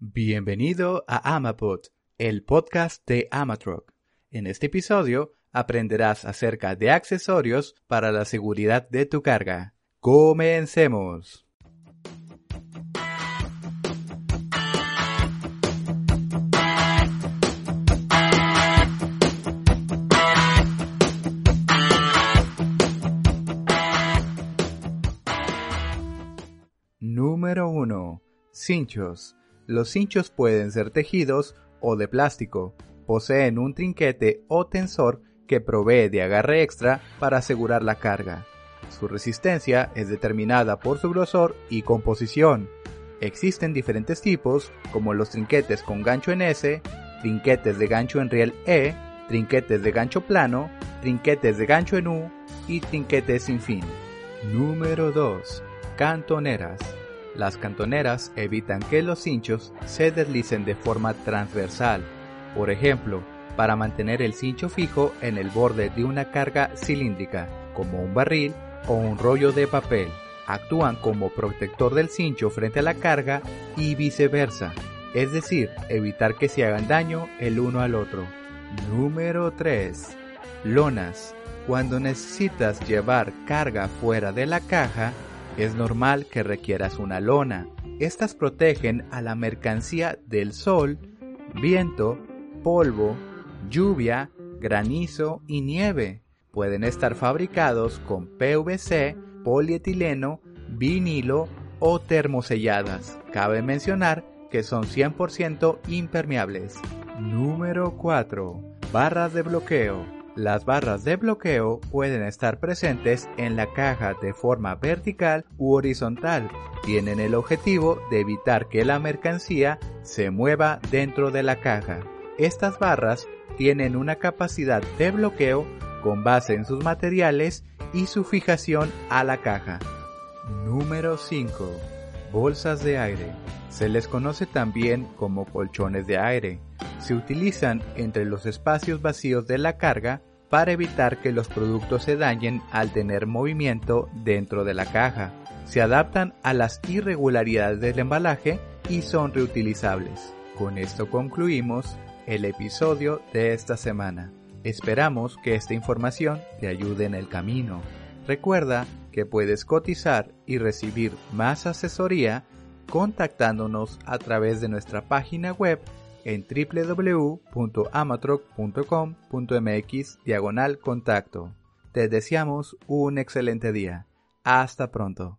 Bienvenido a Amapod, el podcast de Amatroc. En este episodio aprenderás acerca de accesorios para la seguridad de tu carga. Comencemos. Número 1. Cinchos. Los cinchos pueden ser tejidos o de plástico. Poseen un trinquete o tensor que provee de agarre extra para asegurar la carga. Su resistencia es determinada por su grosor y composición. Existen diferentes tipos, como los trinquetes con gancho en S, trinquetes de gancho en riel E, trinquetes de gancho plano, trinquetes de gancho en U y trinquetes sin fin. Número 2. Cantoneras. Las cantoneras evitan que los cinchos se deslicen de forma transversal. Por ejemplo, para mantener el cincho fijo en el borde de una carga cilíndrica, como un barril o un rollo de papel. Actúan como protector del cincho frente a la carga y viceversa, es decir, evitar que se hagan daño el uno al otro. Número 3. Lonas. Cuando necesitas llevar carga fuera de la caja, es normal que requieras una lona. Estas protegen a la mercancía del sol, viento, polvo, lluvia, granizo y nieve. Pueden estar fabricados con PVC, polietileno, vinilo o termoselladas. Cabe mencionar que son 100% impermeables. Número 4. Barras de bloqueo. Las barras de bloqueo pueden estar presentes en la caja de forma vertical u horizontal. Tienen el objetivo de evitar que la mercancía se mueva dentro de la caja. Estas barras tienen una capacidad de bloqueo con base en sus materiales y su fijación a la caja. Número 5. Bolsas de aire. Se les conoce también como colchones de aire. Se utilizan entre los espacios vacíos de la carga para evitar que los productos se dañen al tener movimiento dentro de la caja. Se adaptan a las irregularidades del embalaje y son reutilizables. Con esto concluimos el episodio de esta semana. Esperamos que esta información te ayude en el camino. Recuerda que puedes cotizar y recibir más asesoría contactándonos a través de nuestra página web en www.amatroc.com.mx diagonal contacto. Te deseamos un excelente día. Hasta pronto.